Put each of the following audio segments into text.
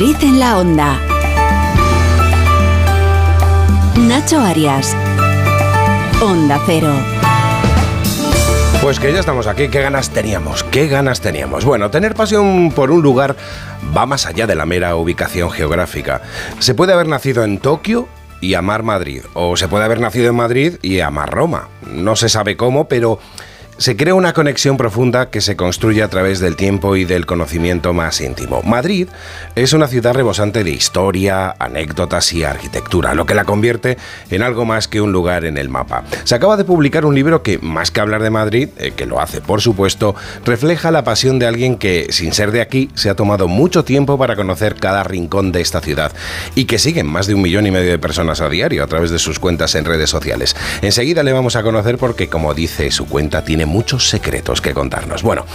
Madrid en la onda. Nacho Arias. Onda Cero. Pues que ya estamos aquí, qué ganas teníamos, qué ganas teníamos. Bueno, tener pasión por un lugar va más allá de la mera ubicación geográfica. Se puede haber nacido en Tokio y amar Madrid, o se puede haber nacido en Madrid y amar Roma. No se sabe cómo, pero se crea una conexión profunda que se construye a través del tiempo y del conocimiento más íntimo. Madrid es una ciudad rebosante de historia, anécdotas y arquitectura, lo que la convierte en algo más que un lugar en el mapa. Se acaba de publicar un libro que, más que hablar de Madrid, eh, que lo hace por supuesto, refleja la pasión de alguien que, sin ser de aquí, se ha tomado mucho tiempo para conocer cada rincón de esta ciudad y que siguen más de un millón y medio de personas a diario a través de sus cuentas en redes sociales. Enseguida le vamos a conocer porque, como dice su cuenta, tiene muchos secretos que contarnos. Bueno,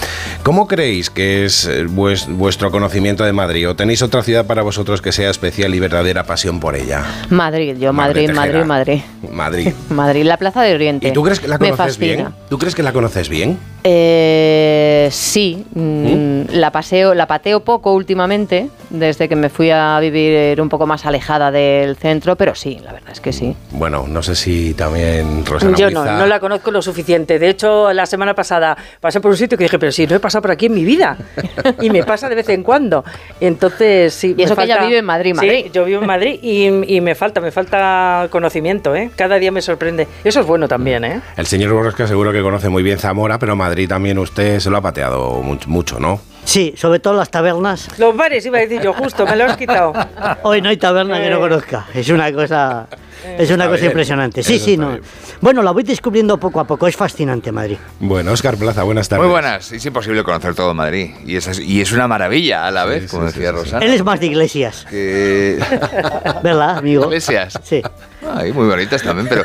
¿cómo creéis que es eh, vuestro conocimiento de Madrid? ¿O tenéis otra ciudad para vosotros que sea especial y verdadera pasión por ella? Madrid, yo Madrid, Madrid, Madrid. Madrid. Madrid, la Plaza de Oriente. ¿Y tú crees que la conoces bien? ¿Tú crees que la conoces bien? Eh, sí, mm, ¿Mm? la paseo, la pateo poco últimamente, desde que me fui a vivir un poco más alejada del centro, pero sí, la verdad es que sí. Bueno, no sé si también Rosana Yo no, no la conozco lo suficiente. De hecho, la semana pasada pasé por un sitio que dije, pero si no he pasado por aquí en mi vida. y me pasa de vez en cuando. Entonces, sí. Y eso que ella vive en Madrid, Madrid. Sí, yo vivo en Madrid y, me falta, me falta conocimiento, ¿eh? Cada día me sorprende. Eso es bueno también, ¿eh? El señor Borrasca seguro que conoce muy bien Zamora, pero Madrid también usted se lo ha pateado mucho, ¿no? Sí, sobre todo las tabernas. Los bares, iba a decir yo, justo, me lo has quitado. Hoy no hay taberna que no conozca. Es una cosa, es una cosa impresionante. Sí, sí, no. Bueno, la voy descubriendo poco a poco. Es fascinante Madrid. Bueno, Oscar Plaza, buenas tardes. Muy buenas. Es imposible conocer todo Madrid. Y es, y es una maravilla a la vez, como decía Rosana. Él es más de iglesias. ¿Verdad, amigo? Iglesias. Sí. Ay, muy bonitas también, pero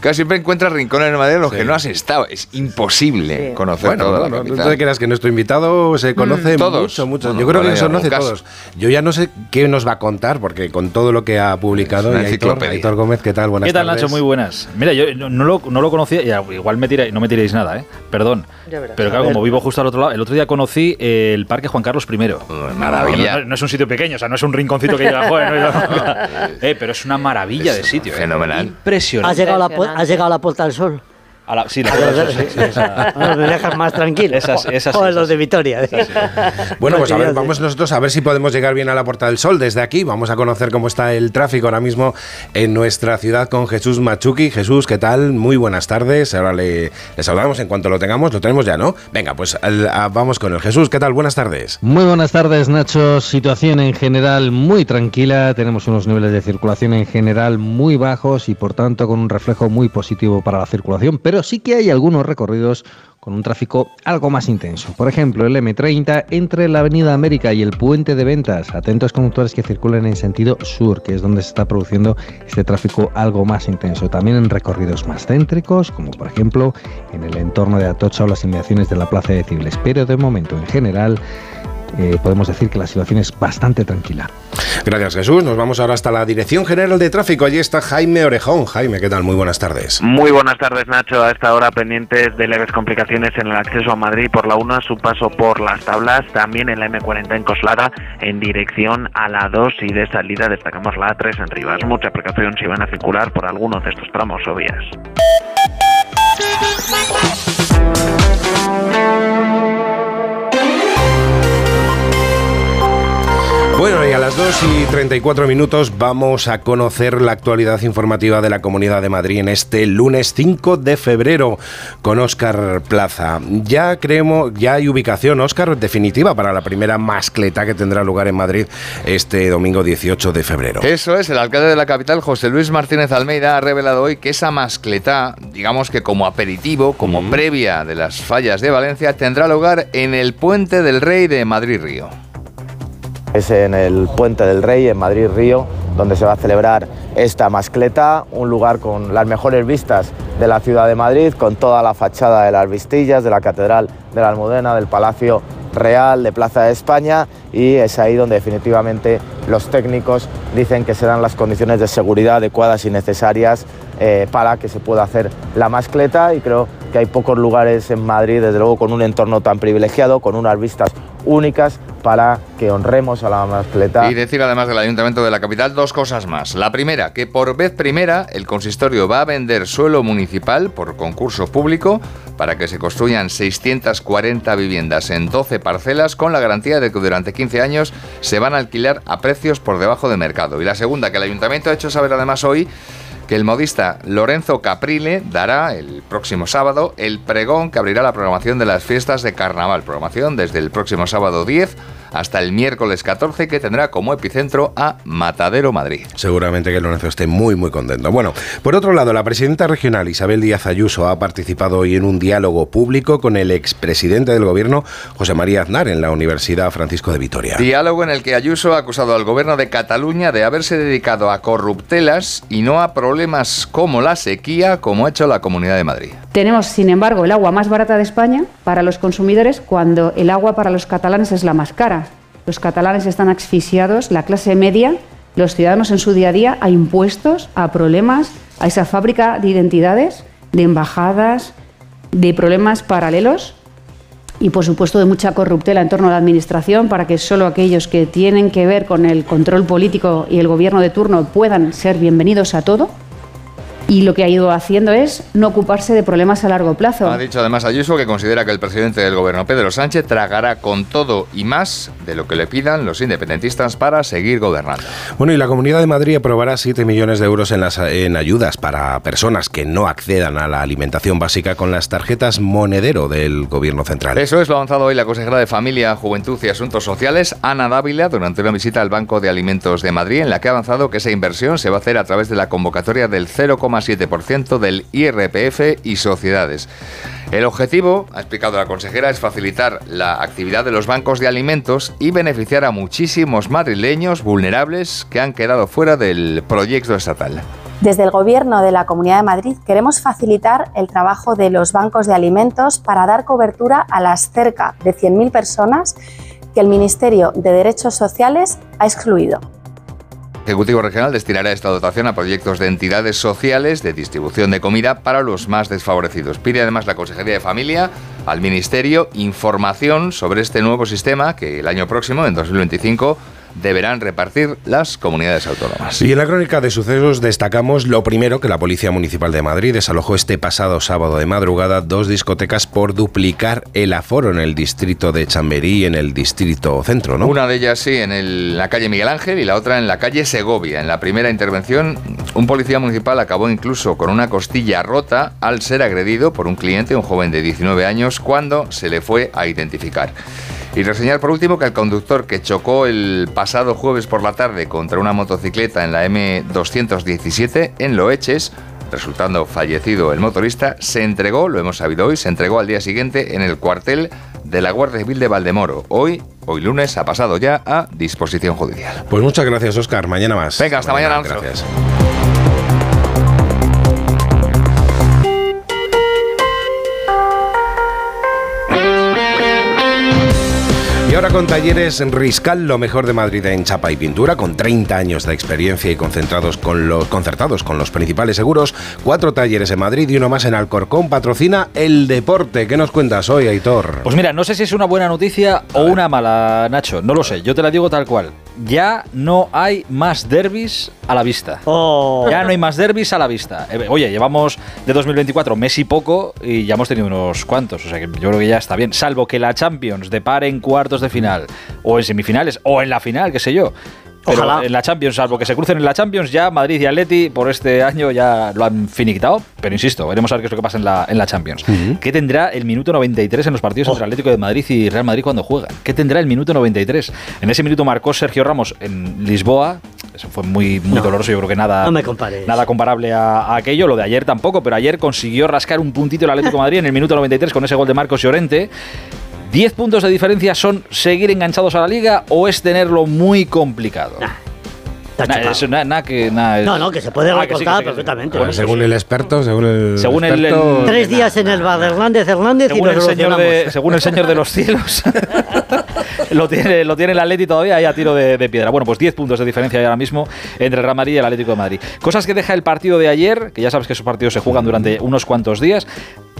casi siempre encuentras rincones en Madrid en los que no has estado. Es imposible conocer bueno, toda no, no te creas que nuestro invitado se conoce todos. mucho, mucho. Yo creo que se conoce todos. Yo ya no sé qué nos va a contar, porque con todo lo que ha publicado, y Aitor, Gómez, ¿qué tal? Buenas ¿Qué tal, Nacho? Muy buenas. Mira, yo no lo, no lo conocía, igual me tiráis, no me tiréis nada, ¿eh? Perdón. Pero claro, como vivo justo al otro lado, el otro día conocí el Parque Juan Carlos I. maravilla. No, es un sitio pequeño, o sea, no es un rinconcito que llega, joder, eh, pero es una maravilla de sitio. ¿eh? Fenomenal. Impresionante. ¿Has llegado, a la, llegado a la Puerta del Sol? Sí, la me dejas más tranquilo. Esas, esas, o los de Vitoria. Bueno, pues a ver, vamos nosotros a ver si podemos llegar bien a la Puerta del Sol desde aquí. Vamos a conocer cómo está el tráfico ahora mismo en nuestra ciudad con Jesús Machuki. Jesús, ¿qué tal? Muy buenas tardes. Ahora le, saludamos en cuanto lo tengamos. Lo tenemos ya, ¿no? Venga, pues vamos con el Jesús. ¿Qué tal? Buenas tardes. Muy buenas tardes, Nacho. Situación en general muy tranquila. Tenemos unos niveles de circulación en general muy bajos y por tanto con un reflejo muy positivo para la circulación, pero sí que hay algunos recorridos con un tráfico algo más intenso. Por ejemplo, el M30 entre la Avenida América y el Puente de Ventas. Atentos conductores que circulen en sentido sur, que es donde se está produciendo este tráfico algo más intenso. También en recorridos más céntricos, como por ejemplo en el entorno de Atocha o las inmediaciones de la Plaza de Cibles. Pero de momento, en general, eh, podemos decir que la situación es bastante tranquila. Gracias Jesús. Nos vamos ahora hasta la Dirección General de Tráfico. Allí está Jaime Orejón. Jaime, ¿qué tal? Muy buenas tardes. Muy buenas tardes Nacho. A esta hora pendientes de leves complicaciones en el acceso a Madrid por la 1, su paso por las tablas, también en la M40 en Coslada en dirección a la 2 y de salida destacamos la A3 en Rivas. Mucha precaución si van a circular por algunos de estos tramos o vías. Bueno, y a las 2 y 34 minutos vamos a conocer la actualidad informativa de la Comunidad de Madrid en este lunes 5 de febrero con Óscar Plaza. Ya creemos, ya hay ubicación, Óscar, definitiva para la primera mascleta que tendrá lugar en Madrid este domingo 18 de febrero. Eso es, el alcalde de la capital, José Luis Martínez Almeida, ha revelado hoy que esa mascleta, digamos que como aperitivo, como previa de las fallas de Valencia, tendrá lugar en el Puente del Rey de Madrid-Río. Es en el Puente del Rey, en Madrid-Río, donde se va a celebrar esta mascleta, un lugar con las mejores vistas de la ciudad de Madrid, con toda la fachada de las Vistillas, de la Catedral de la Almudena, del Palacio Real, de Plaza de España, y es ahí donde definitivamente los técnicos dicen que se dan las condiciones de seguridad adecuadas y necesarias eh, para que se pueda hacer la mascleta y creo que hay pocos lugares en Madrid, desde luego con un entorno tan privilegiado, con unas vistas únicas para que honremos a la mascleta. Y decir además del Ayuntamiento de la capital dos cosas más. La primera, que por vez primera el consistorio va a vender suelo municipal por concurso público para que se construyan 640 viviendas en 12 parcelas con la garantía de que durante 15 años se van a alquilar a precios por debajo de mercado. Y la segunda, que el Ayuntamiento ha hecho saber además hoy que el modista Lorenzo Caprile dará el próximo sábado el pregón que abrirá la programación de las fiestas de carnaval. Programación desde el próximo sábado 10 hasta el miércoles 14 que tendrá como epicentro a Matadero Madrid. Seguramente que Lorenzo esté muy muy contento. Bueno, por otro lado, la presidenta regional Isabel Díaz Ayuso ha participado hoy en un diálogo público con el expresidente del gobierno José María Aznar en la Universidad Francisco de Vitoria. Diálogo en el que Ayuso ha acusado al gobierno de Cataluña de haberse dedicado a corruptelas y no a problemas como la sequía como ha hecho la Comunidad de Madrid. Tenemos, sin embargo, el agua más barata de España para los consumidores cuando el agua para los catalanes es la más cara. Los catalanes están asfixiados, la clase media, los ciudadanos en su día a día, a impuestos, a problemas, a esa fábrica de identidades, de embajadas, de problemas paralelos y, por supuesto, de mucha corruptela en torno a la Administración para que solo aquellos que tienen que ver con el control político y el gobierno de turno puedan ser bienvenidos a todo y lo que ha ido haciendo es no ocuparse de problemas a largo plazo. Ha dicho además Ayuso que considera que el presidente del gobierno, Pedro Sánchez, tragará con todo y más de lo que le pidan los independentistas para seguir gobernando. Bueno, y la Comunidad de Madrid aprobará 7 millones de euros en, las, en ayudas para personas que no accedan a la alimentación básica con las tarjetas monedero del gobierno central. Eso es lo avanzado hoy la consejera de Familia, Juventud y Asuntos Sociales, Ana Dávila, durante una visita al Banco de Alimentos de Madrid, en la que ha avanzado que esa inversión se va a hacer a través de la convocatoria del 0,7 7% del IRPF y sociedades. El objetivo, ha explicado la consejera, es facilitar la actividad de los bancos de alimentos y beneficiar a muchísimos madrileños vulnerables que han quedado fuera del proyecto estatal. Desde el Gobierno de la Comunidad de Madrid queremos facilitar el trabajo de los bancos de alimentos para dar cobertura a las cerca de 100.000 personas que el Ministerio de Derechos Sociales ha excluido. Ejecutivo Regional destinará esta dotación a proyectos de entidades sociales de distribución de comida para los más desfavorecidos. Pide además la Consejería de Familia al Ministerio información sobre este nuevo sistema que el año próximo, en 2025, deberán repartir las comunidades autónomas. Y en la crónica de sucesos destacamos lo primero que la Policía Municipal de Madrid desalojó este pasado sábado de madrugada dos discotecas por duplicar el aforo en el distrito de Chamberí y en el distrito centro, ¿no? Una de ellas sí, en la calle Miguel Ángel y la otra en la calle Segovia. En la primera intervención, un policía municipal acabó incluso con una costilla rota al ser agredido por un cliente, un joven de 19 años, cuando se le fue a identificar. Y reseñar por último que el conductor que chocó el pasado jueves por la tarde contra una motocicleta en la M217 en Loeches, resultando fallecido el motorista, se entregó, lo hemos sabido hoy, se entregó al día siguiente en el cuartel de la Guardia Civil de Valdemoro. Hoy, hoy lunes, ha pasado ya a disposición judicial. Pues muchas gracias, Oscar. Mañana más. Venga, hasta mañana. mañana gracias. Y ahora con talleres Riscal, lo mejor de Madrid en chapa y pintura, con 30 años de experiencia y concentrados con los, concertados con los principales seguros. Cuatro talleres en Madrid y uno más en Alcorcón. Patrocina el deporte. ¿Qué nos cuentas hoy, Aitor? Pues mira, no sé si es una buena noticia o una mala, Nacho. No lo sé. Yo te la digo tal cual. Ya no hay más derbis a la vista. Oh. Ya no hay más derbis a la vista. Eh, oye, llevamos de 2024 mes y poco y ya hemos tenido unos cuantos. O sea que yo creo que ya está bien. Salvo que la Champions depare en cuartos de final o en semifinales o en la final, qué sé yo. Pero en la Champions, salvo que se crucen en la Champions, ya Madrid y Atleti por este año ya lo han finiquitado. Pero insisto, veremos a ver qué es lo que pasa en la, en la Champions. ¿Qué tendrá el minuto 93 en los partidos entre Atlético de Madrid y Real Madrid cuando juegan? ¿Qué tendrá el minuto 93? En ese minuto marcó Sergio Ramos en Lisboa. Eso fue muy, muy doloroso. Yo creo que nada, nada comparable a, a, aquello. Lo de ayer tampoco, pero ayer consiguió rascar un puntito el Atlético de Madrid en el minuto 93 con ese gol de Marcos Llorente. ¿10 puntos de diferencia son seguir enganchados a la liga o es tenerlo muy complicado? Nah. que, no, no, que se puede recortar perfectamente. Bueno, según el experto, según el. Según experto, el, Tres días en el bar Hernández Hernández según y el señor de, Según el señor de los cielos. lo, tiene, lo tiene el Atleti todavía ahí a tiro de, de piedra. Bueno, pues 10 puntos de diferencia ahora mismo entre el Real Madrid y el Atlético de Madrid. Cosas que deja el partido de ayer, que ya sabes que esos partidos se juegan durante unos cuantos días.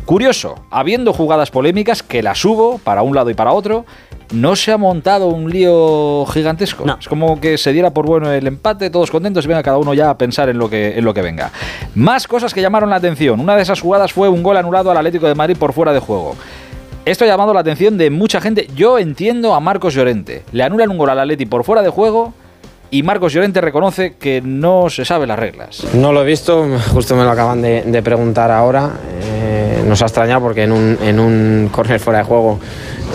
Curioso, habiendo jugadas polémicas que las hubo para un lado y para otro, no se ha montado un lío gigantesco. Es como que se diera por bueno el empate, todos contentos y venga cada uno ya a pensar en lo que, en lo que venga. Más cosas que llamaron la atención. Una de esas jugadas fue un gol anulado al Atlético de Madrid por fuera de juego. Esto ha llamado la atención de mucha gente. Yo entiendo a Marcos Llorente. Le anulan un gol al Atleti por fuera de juego y Marcos Llorente reconoce que no se sabe las reglas. No lo he visto, justo me lo acaban de, preguntar ahora. Eh, nos ha extrañado porque en un, en un córner fuera de juego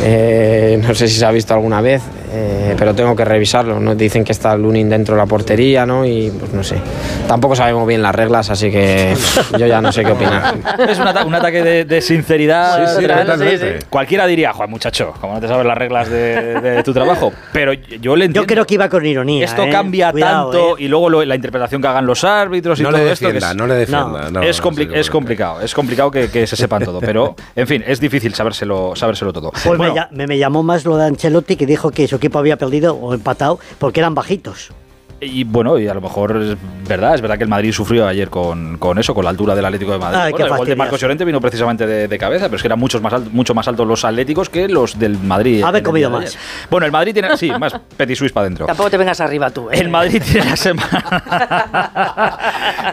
eh, no sé si se ha visto alguna vez, eh, pero tengo que revisarlo. Nos dicen que está Lunin dentro de la portería, ¿no? Y pues no sé. Tampoco sabemos bien las reglas, así que yo ya no sé qué opinar. Es un, ata- un ataque de, de sinceridad. Sí, sí, tal. totalmente. Cualquiera diría, Juan, muchacho, como no te sabes las reglas de, de tu trabajo. Pero yo le entiendo. Yo creo que iba con ironía. Esto ¿eh? cambia Cuidado, tanto ¿eh? y luego lo- la interpretación que hagan los árbitros y No todo le esto. que defienda, es- no le defienda, no, es, compli- sí, es complicado, es complicado que, que se sepan todo. Pero, en fin, es difícil sabérselo, sabérselo todo. Pues Bueno, me, me, llamó más lo de Ancelotti que dijo que su equipo había perdido o empatado porque eran bajitos. Y bueno, y a lo mejor verdad, es verdad que el Madrid sufrió ayer con, con eso, con la altura del Atlético de Madrid. Ay, Bueno, el gol de. Marcos Llorente vino precisamente de, de cabeza, pero es que eran muchos más altos, mucho más altos los atléticos que los del Madrid. Haber comido más. Bueno, el Madrid tiene, sí, más Petit Suisse para adentro. Tampoco te vengas arriba tú. ¿eh? El Madrid tiene la semana.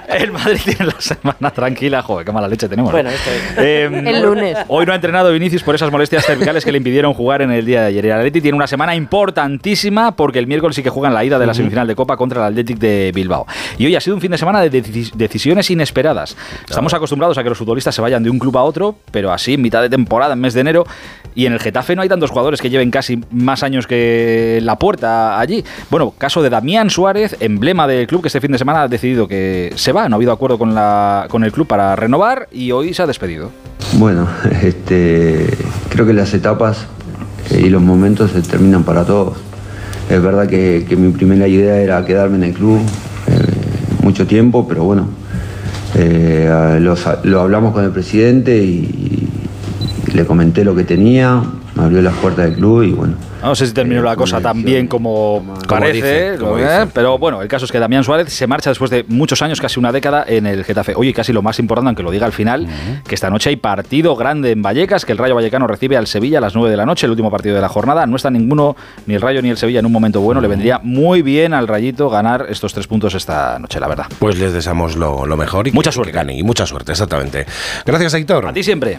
el Madrid tiene la semana tranquila. Joder, qué mala leche tenemos. ¿eh? Bueno, esto es. Eh, El lunes. Hoy no ha entrenado Vinicius por esas molestias cervicales que le impidieron jugar en el día de ayer. Y el Atleti tiene una semana importantísima porque el miércoles sí que juegan la ida de la semifinal de Copa contra el Athletic de Bilbao. Y hoy ha sido un fin de semana de deci- decisiones inesperadas. Estamos acostumbrados a que los futbolistas se vayan de un club a otro, pero así en mitad de temporada, en mes de enero. Y en el Getafe no hay tantos jugadores que lleven casi más años que la puerta allí. Bueno, caso de Damián Suárez, emblema del club que este fin de semana ha decidido que se va. No ha habido acuerdo con, la, con el club para renovar y hoy se ha despedido. Bueno, este, creo que las etapas eh, y los momentos se terminan para todos. Es verdad que, que mi primera idea era quedarme en el club mucho tiempo, pero bueno, eh, lo, hablamos con el presidente y, le comenté lo que tenía, abrió las puertas del club y bueno. No sé si terminó la cosa tan bien como parece, dice, como ¿eh? pero bueno, el caso es que Damián Suárez se marcha después de muchos años, casi una década, en el Getafe. Oye, casi lo más importante, aunque lo diga al final, que esta noche hay partido grande en Vallecas, que el Rayo Vallecano recibe al Sevilla a las 9 de la noche, el último partido de la jornada. No está ninguno, ni el Rayo ni el Sevilla en un momento bueno. Le vendría muy bien al Rayito ganar estos tres puntos esta noche, la verdad. Pues les deseamos lo, lo mejor y Mucha que, suerte. que gane. Y mucha suerte, exactamente. Gracias, Héctor. A ti siempre.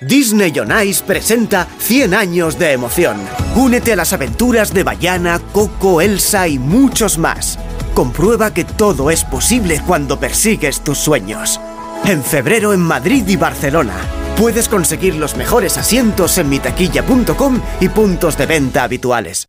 Disney on Ice presenta 100 años de emoción. Únete a las aventuras de Bayana, Coco, Elsa y muchos más. Comprueba que todo es posible cuando persigues tus sueños. En febrero en Madrid y Barcelona. Puedes conseguir los mejores asientos en mitaquilla.com y puntos de venta habituales.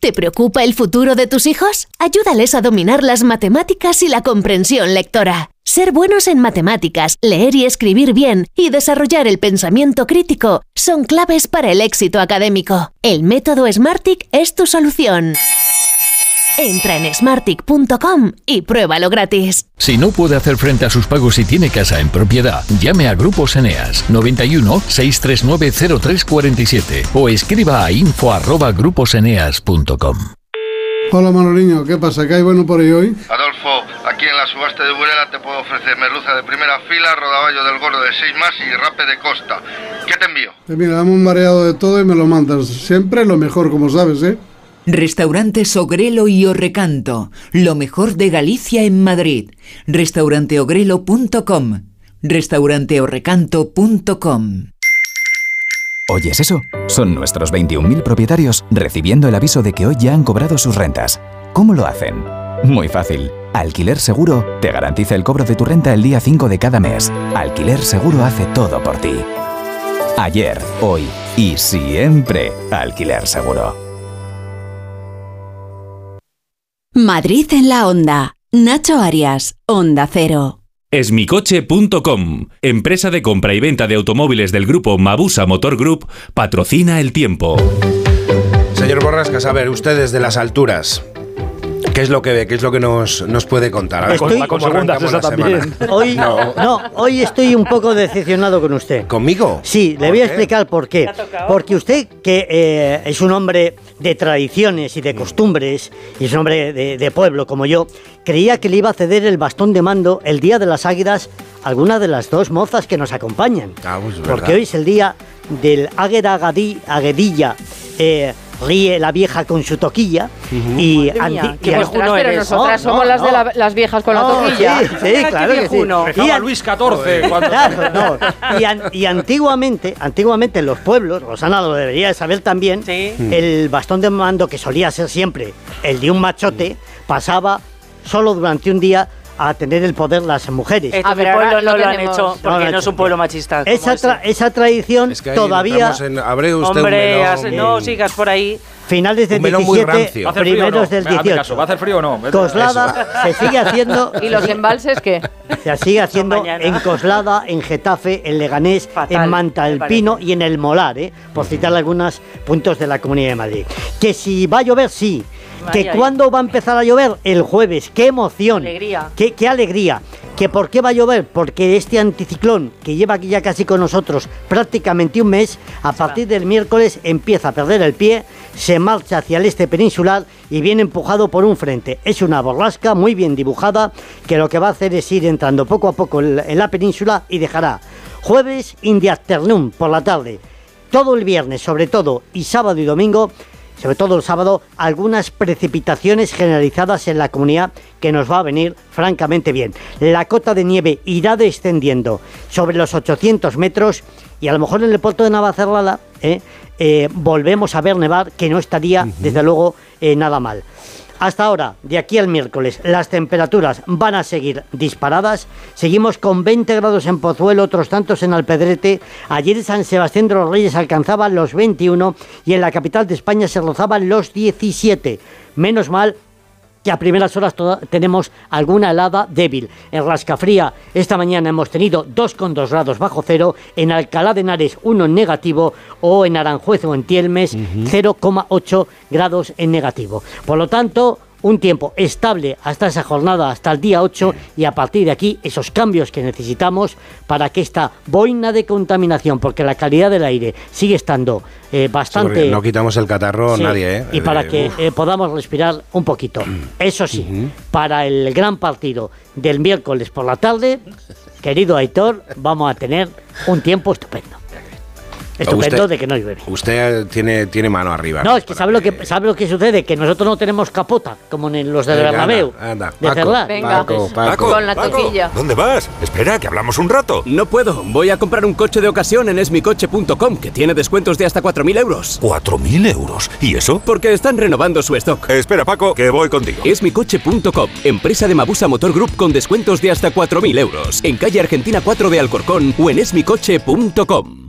¿Te preocupa el futuro de tus hijos? Ayúdales a dominar las matemáticas y la comprensión lectora. Ser buenos en matemáticas, leer y escribir bien y desarrollar el pensamiento crítico son claves para el éxito académico. El método Smartick es tu solución. Entra en smartick.com y pruébalo gratis. Si no puede hacer frente a sus pagos y tiene casa en propiedad, llame a Grupos Eneas 91 639 0347 o escriba a info@gruposeneas.com. Hola Manoliño, ¿qué pasa? ¿Qué hay bueno por ahí hoy? Adolfo, aquí en la subasta de Burela te puedo ofrecer merluza de primera fila, rodaballo del gordo de 6 más y rape de costa. ¿Qué te envío? Eh, mira, dame un mareado de todo y me lo mandas. Siempre lo mejor, como sabes, ¿eh? Restaurante Sogrelo y Orrecanto, lo mejor de Galicia en Madrid. Restauranteogrelo.com, restauranteorrecanto.com. ¿Oyes eso? Son nuestros 21.000 propietarios recibiendo el aviso de que hoy ya han cobrado sus rentas. ¿Cómo lo hacen? Muy fácil. Alquiler Seguro te garantiza el cobro de tu renta el día 5 de cada mes. Alquiler Seguro hace todo por ti. Ayer, hoy y siempre. Alquiler Seguro. Madrid en la onda. Nacho Arias, Onda Cero. Esmicoche.com, empresa de compra y venta de automóviles del grupo Mabusa Motor Group, patrocina el tiempo. Señor Borrascas, a ver, usted desde las alturas. ¿Qué es lo que ve? ¿Qué es lo que nos, nos puede contar? A ver, Estoy- ¿cómo arrancamos la semana? Hoy, No. no. hoy estoy un poco decepcionado con usted. ¿Conmigo? Sí, le ¿Por voy a qué? explicar por qué. Porque usted, que eh, es un hombre de tradiciones y de costumbres, y es un hombre de, de pueblo como yo, creía que le iba a ceder el bastón de mando el día de las águilas a alguna de las dos mozas que nos acompañan. Ah, pues, Porque hoy es el día del Águeda Agadí- Aguedilla. eh, ríe la vieja con su toquilla y, mía, pero nosotras No, somos no, las de la- las viejas con la toquilla. Sí, sí, claro que sí. Y Luis XIV cuando- Claro, no. Y, an- y antiguamente, antiguamente en los pueblos, Rosana lo debería de saber también, el bastón de mando que solía ser siempre el de un machote pasaba solo durante un día a tener el poder las mujeres. Esto en mi pueblo no lo han hecho No porque no es un pueblo machista. Esa, tra- esa tradición Es que ahí todavía... en- abre usted un Hombre, melón. has- no sigas por ahí. Finales del Un melón muy 17, rancio. ¿Va a hacer frío o no? primeros del Venga, hazme 18. caso, ¿Va a hacer frío o no? Coslada se sigue haciendo... ¿Y los embalses qué? Se sigue haciendo en Coslada, en Getafe, en Leganés, Fatal, en Manta el. Pino y en el Molar, ¿eh? por citar algunos puntos de la Comunidad de Madrid. Que si va a llover, sí. Que cuándo va a empezar a llover, el jueves. ¡Qué emoción! Alegría. ¡Qué, qué alegría! ¿Que por qué va a llover? Porque este anticiclón, que lleva aquí ya casi con nosotros prácticamente un mes, a partir del miércoles empieza a perder el pie, se marcha hacia el este peninsular y viene empujado por un frente. Es una borrasca muy bien dibujada que lo que va a hacer es ir entrando poco a poco en la- en la península y dejará jueves in the afternoon, por la tarde, todo el viernes sobre todo y sábado y domingo sobre todo el sábado, algunas precipitaciones generalizadas en la comunidad que nos va a venir francamente bien. La cota de nieve irá descendiendo sobre los 800 metros y a lo mejor en el puerto de Navacerrada ¿eh? Eh, volvemos a ver nevar, que no estaría desde luego eh, nada mal. Hasta ahora, de aquí al miércoles, las temperaturas van a seguir disparadas. Seguimos con 20 grados en Pozuelo, otros tantos en Alpedrete. Ayer San Sebastián de los Reyes alcanzaban los 21 y en la capital de España se rozaban los 17. Menos mal que a primeras horas tenemos alguna helada débil. En Rascafría esta mañana hemos tenido 2,2 grados bajo cero, en Alcalá de Henares 1 en negativo o en Aranjuez o en Tielmes 0,8 grados en negativo. Por lo tanto, un tiempo estable hasta esa jornada, hasta el día 8 y a partir de aquí esos cambios que necesitamos para que esta boina de contaminación, porque la calidad del aire sigue estando eh, Sí, bastante... no quitamos el catarro Sí, nadie, ¿eh? Y para Eh, que eh, podamos respirar un poquito. Eso sí, para el gran partido del miércoles por la tarde, querido Aitor, vamos a tener un tiempo estupendo. Estupendo Usted- de que no llueve. Usted tiene, tiene mano arriba. No, es que sabe lo que sabe lo que sucede, que nosotros no tenemos capota, como en los Venga, Bernabéu. anda, anda. de Paco. Venga. Paco, Paco. Con la toquilla. ¿Dónde vas? Espera, que hablamos un rato. No puedo. Voy a comprar un coche de ocasión en esmicoche.com, que tiene descuentos de hasta 4.000 euros. ¿4.000 euros? ¿Y eso? Porque están renovando su stock. Espera, Paco, que voy contigo. Esmicoche.com, empresa de Mabusa Motor Group con descuentos de hasta 4.000 euros. En calle Argentina 4 de Alcorcón o en esmicoche.com.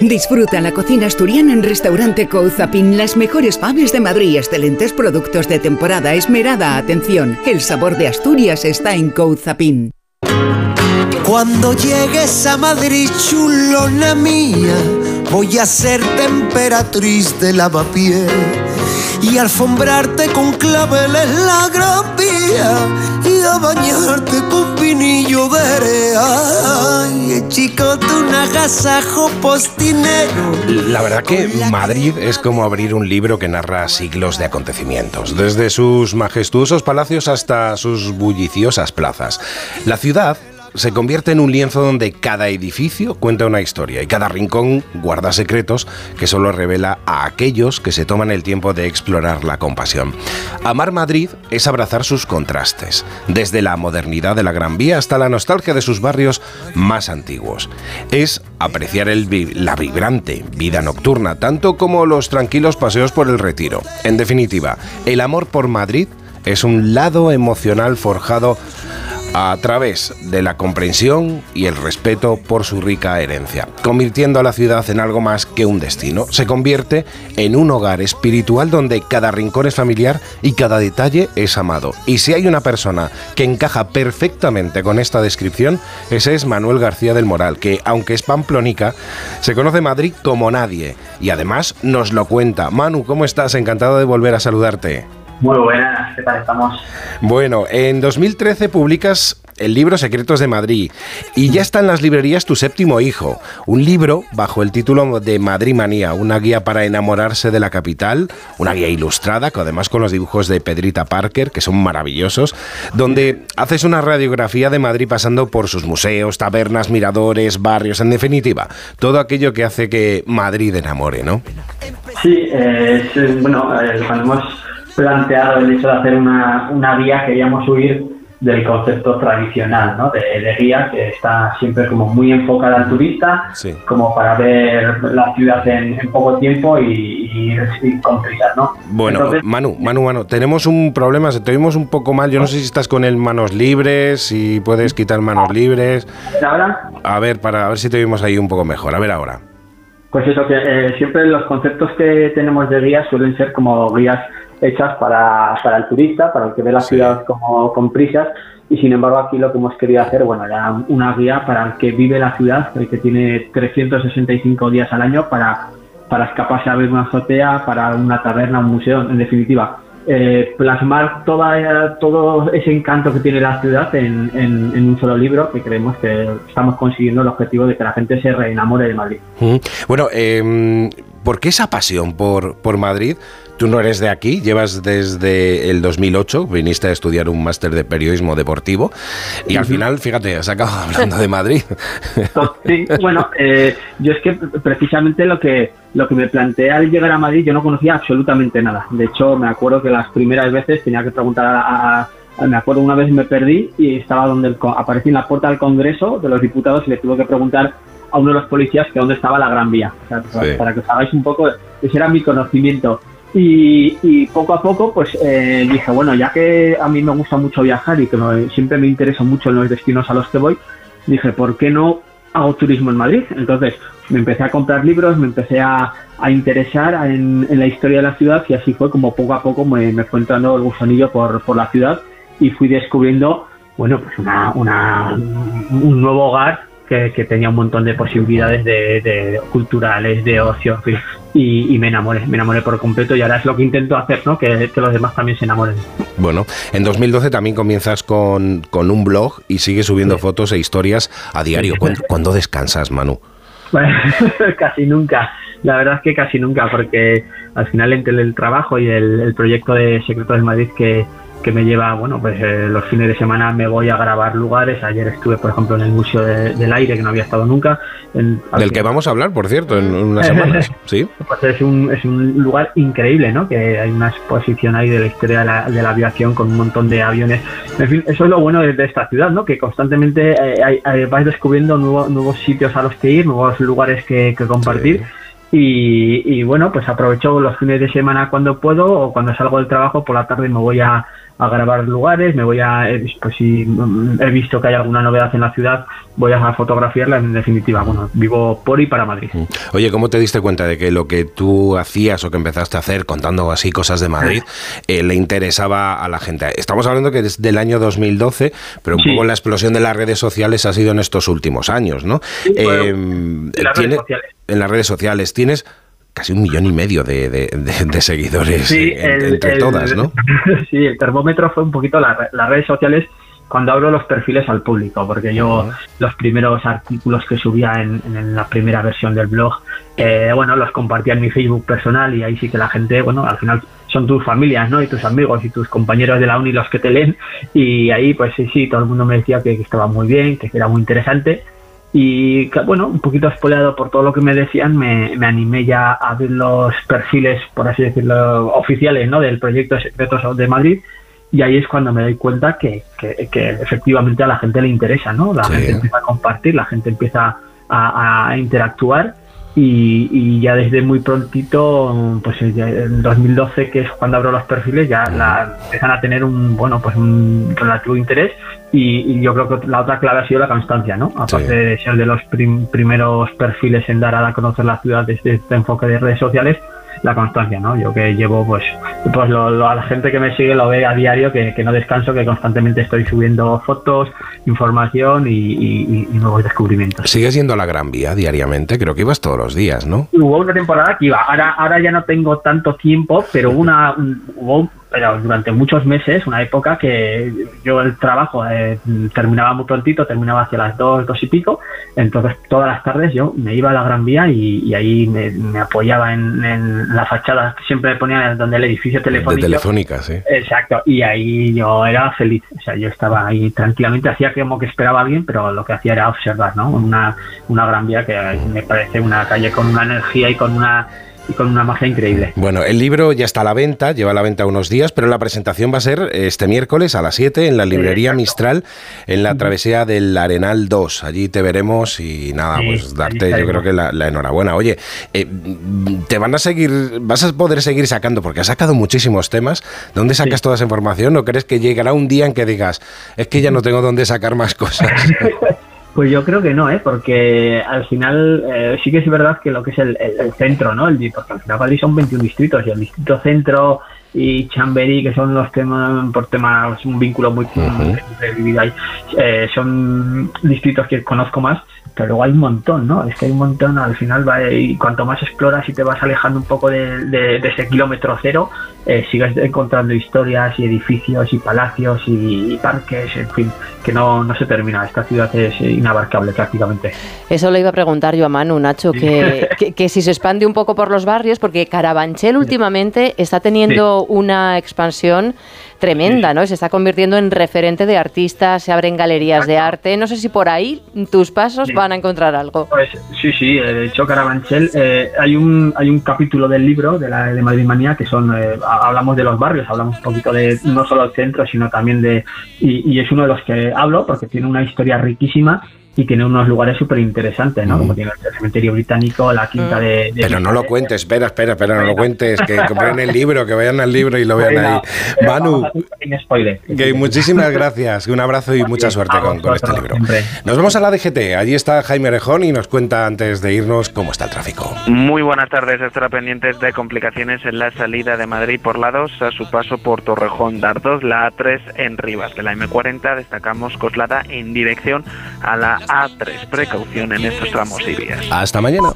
Disfruta la cocina asturiana en Restaurante Couzapin, las mejores paves de Madrid, excelentes productos de temporada, esmerada atención. El sabor de Asturias está en Couzapin. Cuando llegues a Madrid, chulona mía, voy a ser temperatriz de lavapiés y alfombrarte con claveles la gran a bañarte con pinillo de. Ay, chico, tú un agasajo postinero. La verdad que Madrid es como abrir un libro que narra siglos de acontecimientos, desde sus majestuosos palacios hasta sus bulliciosas plazas. La ciudad se convierte en un lienzo donde cada edificio cuenta una historia y cada rincón guarda secretos que solo revela a aquellos que se toman el tiempo de explorarla con pasión. Amar Madrid es abrazar sus contrastes, desde la modernidad de la Gran Vía hasta la nostalgia de sus barrios más antiguos. Es apreciar el la vibrante vida nocturna, tanto como los tranquilos paseos por el retiro. En definitiva, el amor por Madrid es un lado emocional forjado a través de la comprensión y el respeto por su rica herencia, convirtiendo a la ciudad en algo más que un destino. Se convierte en un hogar espiritual donde cada rincón es familiar y cada detalle es amado. Y si hay una persona que encaja perfectamente con esta descripción, ese es Manuel García del Moral, que aunque es pamplonica, se conoce Madrid como nadie y además nos lo cuenta. Manu, ¿cómo estás? Encantado de volver a saludarte. Muy buenas, ¿qué tal estamos? Bueno, en 2013 publicas el libro Secretos de Madrid y ya está en las librerías Tu séptimo hijo, un libro bajo el título de Madrid Manía, una guía para enamorarse de la capital, una guía ilustrada, que además con los dibujos de Pedrita Parker, que son maravillosos, donde haces una radiografía de Madrid pasando por sus museos, tabernas, miradores, barrios, en definitiva, todo aquello que hace que Madrid enamore, ¿no? Sí, eh, eh, bueno, eh, cuando hemos planteado el hecho de hacer una, una guía, queríamos huir del concepto tradicional, ¿no? De, de guía que está siempre como muy enfocada al turista, Sí. como para ver la ciudad en, en poco tiempo y, y y con prisas, ¿no? Bueno, Entonces- Manu, Manu, Manu, tenemos un problema, se te oímos un poco mal. Yo no sé si estás con el manos libres, si puedes quitar manos libres. ¿Ahora? A ver, para a ver si te oímos ahí un poco mejor. A ver ahora. Pues eso, que eh, siempre los conceptos que tenemos de guías suelen ser como guías hechas para, para el turista, para el que ve la ciudad como con prisas, y sin embargo aquí lo que hemos querido hacer, bueno, era una guía para el que vive la ciudad, el que tiene 365 días al año para, para escaparse a ver una azotea, para una taberna, un museo, en definitiva. eh, plasmar toda, todo ese encanto que tiene la ciudad en, en- en un solo libro que creemos que estamos consiguiendo el objetivo de que la gente se reenamore de Madrid. Mm. Bueno, eh, ¿por qué esa pasión por, por Madrid? Tú no eres de aquí, llevas desde el 2008, viniste a estudiar un máster de periodismo deportivo y al final, fíjate, has acabado hablando de Madrid. Sí, bueno, eh, yo es que precisamente lo que lo que me planteé al llegar a Madrid, yo no conocía absolutamente nada. De hecho, me acuerdo que las primeras veces tenía que preguntar a, me acuerdo una vez me perdí y estaba donde el aparecí en la puerta del Congreso de los diputados y le tuve que preguntar a uno de los policías que dónde estaba la Gran Vía, O sea, para, Sí. para que os hagáis un poco, ese era mi conocimiento. Y, y poco a poco, pues eh, dije, bueno, ya que a mí me gusta mucho viajar y que me- siempre me intereso mucho en los destinos a los que voy, dije, ¿por qué no hago turismo en Madrid? Entonces me empecé a comprar libros, me empecé a, a interesar en, en la historia de la ciudad y así fue como poco a poco me, fue entrando el gusanillo por, por la ciudad y fui descubriendo, bueno, pues una, una- un nuevo hogar que, que tenía un montón de posibilidades de, de culturales, de ocio. Y, y me enamoré, me enamoré por completo y ahora es lo que intento hacer, ¿no? Que, que los demás también se enamoren. Bueno, en 2012 también comienzas con, con un blog y sigues subiendo fotos e historias a diario. ¿Cuándo, cuándo descansas, Manu? Bueno, casi nunca. La verdad es que casi nunca, porque al final entre el trabajo y el, el proyecto de Secretos de Madrid que, que me lleva, bueno, pues eh, los fines de semana me voy a grabar lugares. Ayer estuve, por ejemplo, en el Museo de- del Aire, que no había estado nunca. En- Del que vamos a hablar, por cierto, en unas semanas. ¿Sí? Pues es un, es un lugar increíble, ¿no? Que hay una exposición ahí de la historia de la, de la aviación con un montón de aviones. En fin, eso es lo bueno de, de esta ciudad, ¿no? Que constantemente eh, hay- hay- vais descubriendo nuevo- nuevos sitios a los que ir, nuevos lugares que, que compartir. Y, y bueno, pues aprovecho los fines de semana cuando puedo o cuando salgo del trabajo por la tarde me voy a, a grabar lugares, me voy a, eh, pues si mm, he visto que hay alguna novedad en la ciudad, voy a fotografiarla en definitiva. Bueno, vivo por y para Madrid. Oye, ¿cómo te diste cuenta de que lo que tú hacías o que empezaste a hacer contando así cosas de Madrid eh, le interesaba a la gente? Estamos hablando que es del año 2012, pero un Sí. poco la explosión de las redes sociales ha sido en estos últimos años, ¿no? bueno, Eh, en las redes sociales. En las redes sociales. Tienes casi un millón y medio de, de- de- de seguidores Sí, en- el- entre el- todas, ¿no? sí, el termómetro fue un poquito la- las redes sociales cuando abro los perfiles al público, porque yo los primeros artículos que subía en, en la primera versión del blog, eh, bueno, los compartía en mi Facebook personal y ahí sí que la gente, bueno, al final son tus familias, ¿no? Y tus amigos y tus compañeros de la uni los que te leen y ahí pues sí, sí, todo el mundo me decía que, que estaba muy bien, que era muy interesante y bueno, un poquito espoleado por todo lo que me decían, me, me animé ya a ver los perfiles, por así decirlo, oficiales ¿no? del proyecto Secretos de Madrid. Y ahí es cuando me doy cuenta que, que- que efectivamente a la gente le interesa, ¿no? La Sí. gente empieza a compartir, la gente empieza a, a interactuar y, y ya desde muy prontito, pues en 2012, que es cuando abro los perfiles, ya la, empiezan a tener un, bueno, pues un relativo interés y, y yo creo que la otra clave ha sido la constancia, ¿no? Aparte de ser de los prim- primeros perfiles en dar a conocer la ciudad desde este enfoque de redes sociales, la constancia, ¿no? Yo que llevo, pues, pues lo- lo- a la gente que me sigue lo ve a diario, que, que no descanso, que constantemente estoy subiendo fotos, información y, y- y nuevos descubrimientos. ¿Sigues yendo a la Gran Vía diariamente? Creo que ibas todos los días, ¿no? Hubo una temporada que iba, ahora, ahora ya no tengo tanto tiempo, pero una, un- hubo pero durante muchos meses, una época que yo el trabajo eh, terminaba muy prontito, terminaba hacia las dos, dos y pico, entonces todas las tardes yo me iba a la Gran Vía y, y ahí me, me apoyaba en, en la fachada, que siempre ponía donde el edificio De telefónico. Telefónica, sí. Exacto, y ahí yo era feliz, o sea, yo estaba ahí tranquilamente, hacía como que esperaba a alguien, pero lo que hacía era observar, ¿no? Una, una gran vía que me parece una calle con una energía y con una y con una magia increíble. Bueno, el libro ya está a la venta, lleva a la venta unos días, pero la presentación va a ser este miércoles a las 7 en la librería Mistral, en la travesía del Arenal 2. Allí te veremos y nada, Sí, pues darte yo creo que la, la enhorabuena. Oye, eh, te van a seguir, vas a poder seguir sacando, porque has sacado muchísimos temas. ¿Dónde sacas toda esa información? ¿O crees que llegará un día en que digas, es que ya no tengo dónde sacar más cosas? Pues yo creo que no, ¿eh? porque al final eh, sí que es verdad que lo que es el, el- el centro, ¿no? El, porque al final Madrid son 21 distritos y el distrito centro y Chamberí, que son los temas, por temas, un vínculo muy vivido ahí, eh, son distritos que conozco más, pero luego hay un montón, ¿no? Es que hay un montón, al final va, y cuanto más exploras y te vas alejando un poco de, de- de ese kilómetro cero, eh, sigues encontrando historias y edificios y palacios y, y parques, en fin, que no, no se termina. Esta ciudad es inabarcable prácticamente. Eso le iba a preguntar yo a Manu, Nacho, que, que, que si se expande un poco por los barrios, porque Carabanchel últimamente está teniendo una expansión tremenda, ¿no? Se está convirtiendo en referente de artistas, se abren galerías de arte. No sé si por ahí tus pasos Sí. van a encontrar algo. Pues sí, sí, eh, de hecho Carabanchel, eh, hay un hay un capítulo del libro de la de Madrid Manía que son eh, hablamos de los barrios, hablamos un poquito de no solo el centro, sino también de y, es uno de los que hablo porque tiene una historia riquísima y tiene unos lugares súper interesantes, ¿no? Como tiene el cementerio británico, la quinta de, de Pero no lo cuentes, espera, espera, espera, no lo cuentes, que compren el libro, que vayan al libro y lo vean ahí. Manu, spoiler. que muchísimas gracias, un abrazo y mucha suerte con, con este libro. Nos vemos a la DGT, allí está Jaime Orejón y nos cuenta antes de irnos cómo está el tráfico. Muy buenas tardes. Estará pendientes de complicaciones en la salida de Madrid por la 2 a su paso por Torrejón Dardos, la A3 en Rivas. De la M40 destacamos Coslada en dirección a la A3. Precaución en estos tramos y vías. Hasta mañana.